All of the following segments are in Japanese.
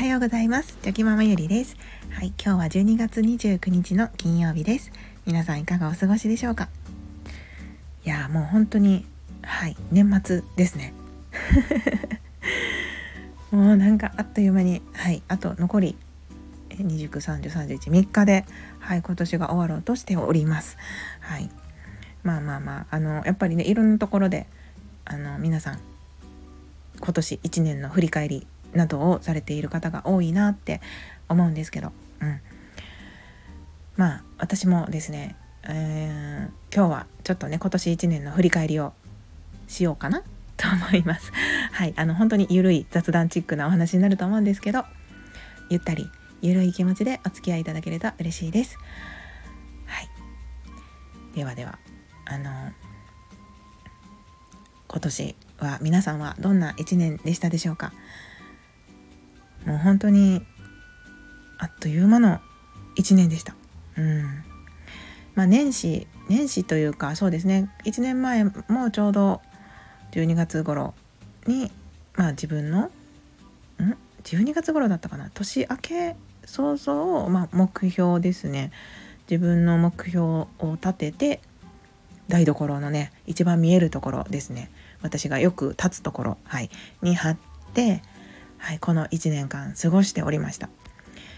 はようございます。チョキママゆりです。はい今日は12月29日の金曜日です。皆さんいかがお過ごしでしょうか？いやもう本当にはい年末ですね。もうなんかあっという間にはいあと残り293031日ではい今年が終わろうとしております。はい。まあまあまああのやっぱりねいろんなところであの皆さん今年1年の振り返りなどをされている方が多いなって思うんですけど、うん、まあ私もですね、えー、今日はちょっとね今年1年の振り返りをしようかな と思います。はい、あの本当にゆるい雑談チックなお話になると思うんですけどゆったりゆるい気持ちでお付き合いいただけると嬉しいです。はい、ではではあの今年は皆さんはどんな1年でしたでしょうか？もう本当にあっという間の1年でした。うん。まあ、年始年始というかそうですね。1年前もちょうど12月頃に、まあ、自分のん？12月頃だったかな。年明け早々、まあ、目標ですね。自分の目標を立てて台所のね一番見えるところですね。私がよく立つところ、はい、に貼ってはい、この1年間過ごしておりました。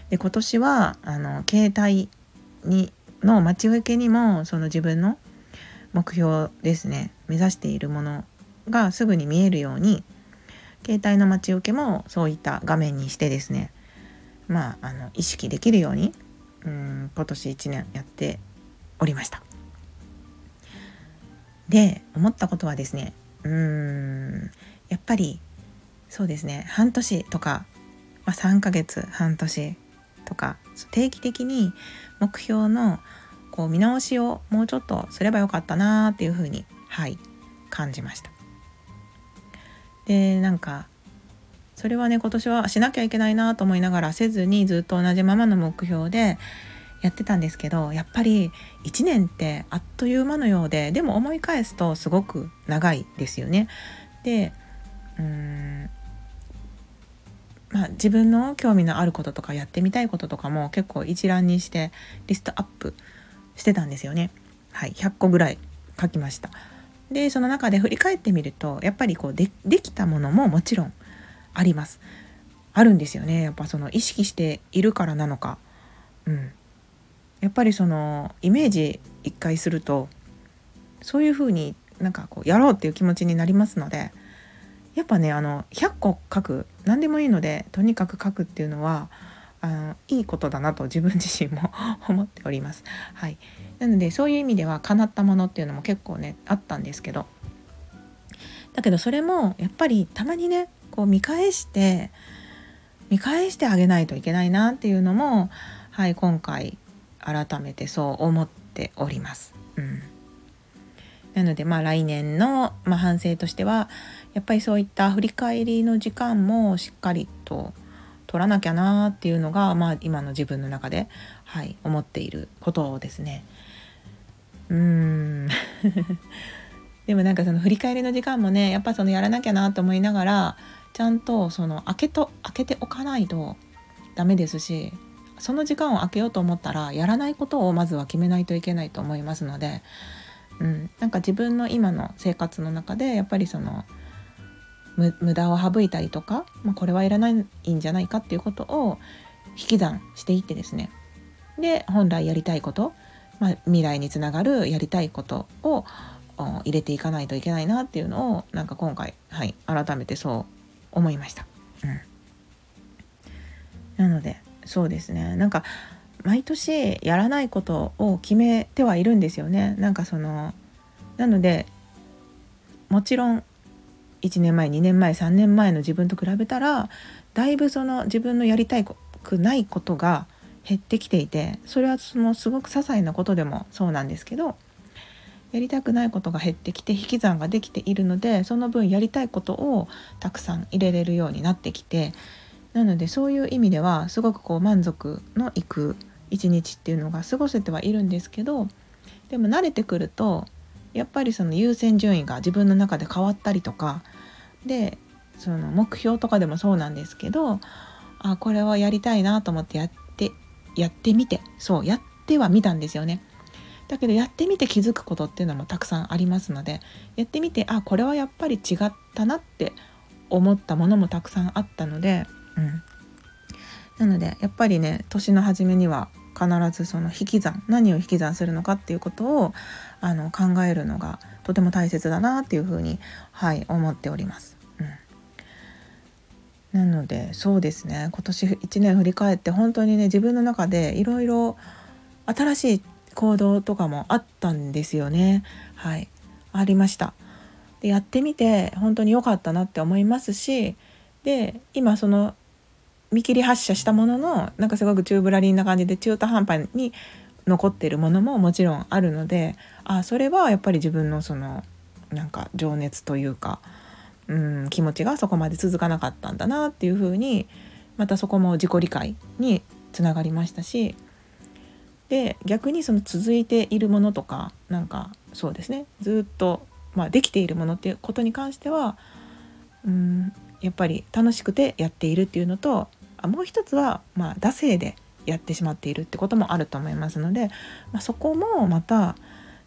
で今年はあの携帯にの待ち受けにもその自分の目標ですね目指しているものがすぐに見えるように携帯の待ち受けもそういった画面にしてですねまああの意識できるようにうん今年1年やっておりました。で思ったことはですねうーんやっぱりそうですね半年とか、まあ、3ヶ月半年とか定期的に目標のこう見直しをもうちょっとすればよかったなっていうふうにはい感じました。でなんかそれはね今年はしなきゃいけないなと思いながらせずにずっと同じままの目標でやってたんですけどやっぱり1年ってあっという間のようででも思い返すとすごく長いですよね。でうーんまあ、自分の興味のあることとかやってみたいこととかも結構一覧にしてリストアップしてたんですよね。はい、100個ぐらい書きました。でその中で振り返ってみるとやっぱりこうでできたものももちろんあります。あるんですよねやっぱその意識しているからなのか。うん、やっぱりそのイメージ一回するとそういうふうになんかこうやろうっていう気持ちになりますのでやっぱねあの100個書く何でもいいのでとにかく書くっていうのはあのいいことだなと自分自身も思っております。はい、なのでそういう意味では叶ったものっていうのも結構ねあったんですけどだけどそれもやっぱりたまにねこう見返して見返してあげないといけないなっていうのも、はい、今回改めてそう思っております。うんなのでまあ来年の、まあ、反省としてはやっぱりそういった振り返りの時間もしっかりと取らなきゃなっていうのが、まあ、今の自分の中で、はい、思っていることをですね。うーん でもなんかその振り返りの時間もねやっぱそのやらなきゃなと思いながらちゃんとその開けと開けておかないとダメですしその時間を空けようと思ったらやらないことをまずは決めないといけないと思いますのでうん、なんか自分の今の生活の中でやっぱりその無駄を省いたりとか、まあ、これはいらないんじゃないかっていうことを引き算していってですね。で本来やりたいこと、まあ、未来につながるやりたいことを入れていかないといけないなっていうのをなんか今回、はい、改めてそう思いました。うん、なのでそうですね。なんか毎年やらないことを決めてはいるんですよね。なんかそのなのでもちろん1年前2年前3年前の自分と比べたらだいぶその自分のやりたくないことが減ってきていてそれはそのすごく些細なことでもそうなんですけどやりたくないことが減ってきて引き算ができているのでその分やりたいことをたくさん入れれるようになってきてなのでそういう意味ではすごくこう満足のいく一日っていうのが過ごせてはいるんですけどでも慣れてくるとやっぱりその優先順位が自分の中で変わったりとかでその目標とかでもそうなんですけどあこれはやりたいなと思ってやってやってみてそうやってはみたんですよね。だけどやってみて気づくことっていうのもたくさんありますのでやってみてあこれはやっぱり違ったなって思ったものもたくさんあったので、うん、なのでやっぱりね年の初めには必ずその引き算何を引き算するのかっていうことをあの考えるのがとても大切だなっていうふうに、はい、思っております。うん、なのでそうですね今年1年振り返って本当にね自分の中でいろいろ新しい行動とかもあったんですよね。はいありました。でやってみて本当に良かったなって思いますしで今その見切り発車したもののなんかすごくチューブラリンな感じで中途半端に残ってるものももちろんあるのであそれはやっぱり自分のそのなんか情熱というか、うん、気持ちがそこまで続かなかったんだなっていうふうにまたそこも自己理解につながりましたしで逆にその続いているものとかなんかそうですねずっと、まあ、できているものっていうことに関してはうんやっぱり楽しくてやっているっていうのとあもう一つは、まあ、惰性でやってしまっているってこともあると思いますので、まあ、そこもまた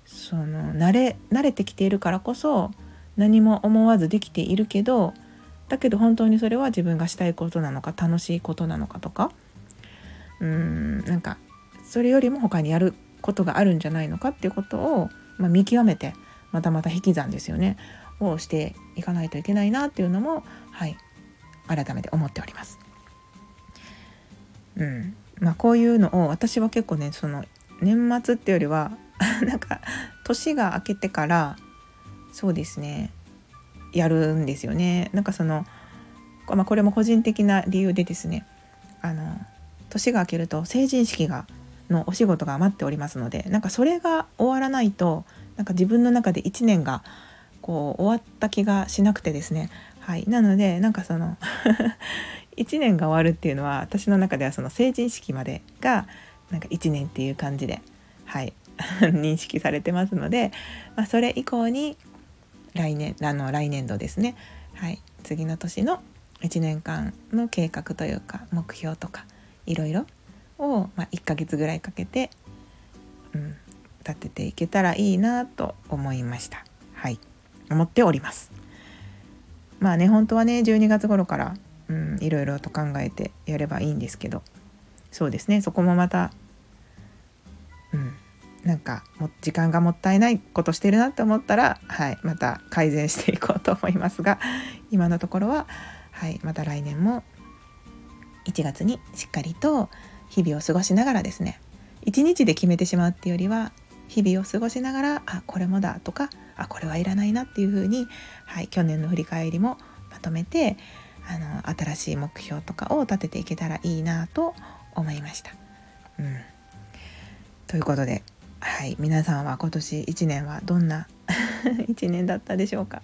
その慣れ慣れてきているからこそ何も思わずできているけどだけど本当にそれは自分がしたいことなのか楽しいことなのかとかうーんなんかそれよりも他にやることがあるんじゃないのかっていうことを、まあ、見極めてまたまた引き算ですよねをしていかないといけないなっていうのもはい改めて思っております。うん。まあ、こういうのを私は結構ねその年末っていうよりは なんか年が明けてからそうですねやるんですよね。なんかその、まあ、これも個人的な理由でですねあの年が明けると成人式がのお仕事が待っておりますのでなんかそれが終わらないとなんか自分の中で1年がこう終わった気がしなくてですね。はい。なのでなんかその 1年が終わるっていうのは私の中ではその成人式までがなんか1年っていう感じではい 認識されてますので、まあ、それ以降に来年あの来年度ですね、はい、次の年の1年間の計画というか目標とかいろいろを、まあ、1ヶ月ぐらいかけて、うん、立てていけたらいいなと思いました。はい思っております。まあね本当はね12月頃からうん、いろいろと考えてやればいいんですけど。そうですね。そこもまた、うん、なんかも時間がもったいないことしてるなって思ったら、はい、また改善していこうと思いますが 今のところは、はい、また来年も1月にしっかりと日々を過ごしながらですね1日で決めてしまうっていうよりは日々を過ごしながらあこれもだとかあこれはいらないなっていうふうに、はい、去年の振り返りもまとめてあの新しい目標とかを立てていけたらいいなと思いました。うん、ということで、はい、皆さんは今年1年はどんな 1年だったでしょうか？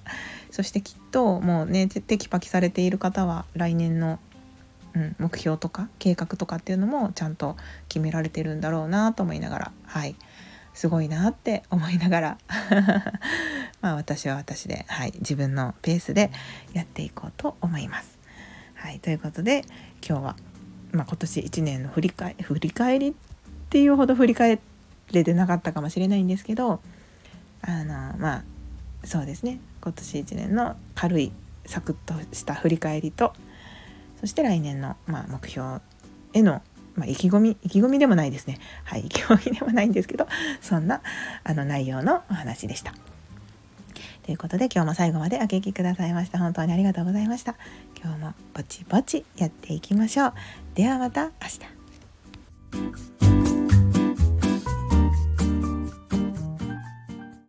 そしてきっともうねテキパキされている方は来年の、うん、目標とか計画とかっていうのもちゃんと決められてるんだろうなと思いながらはい。すごいなって思いながらまあ私は私で、はい、自分のペースでやっていこうと思います。はい、ということで今日は、まあ、今年1年の振り返振り返りっていうほど振り返れてなかったかもしれないんですけどあのまあそうですね今年1年の軽いサクッとした振り返りとそして来年の、まあ、目標へのまあ、意気込み意気込みでもないですねはい意気込みでもないんですけどそんなあの内容のお話でした。ということで今日も最後までお聴きくださいました本当にありがとうございました。今日もぼちぼちやっていきましょう。ではまた明日。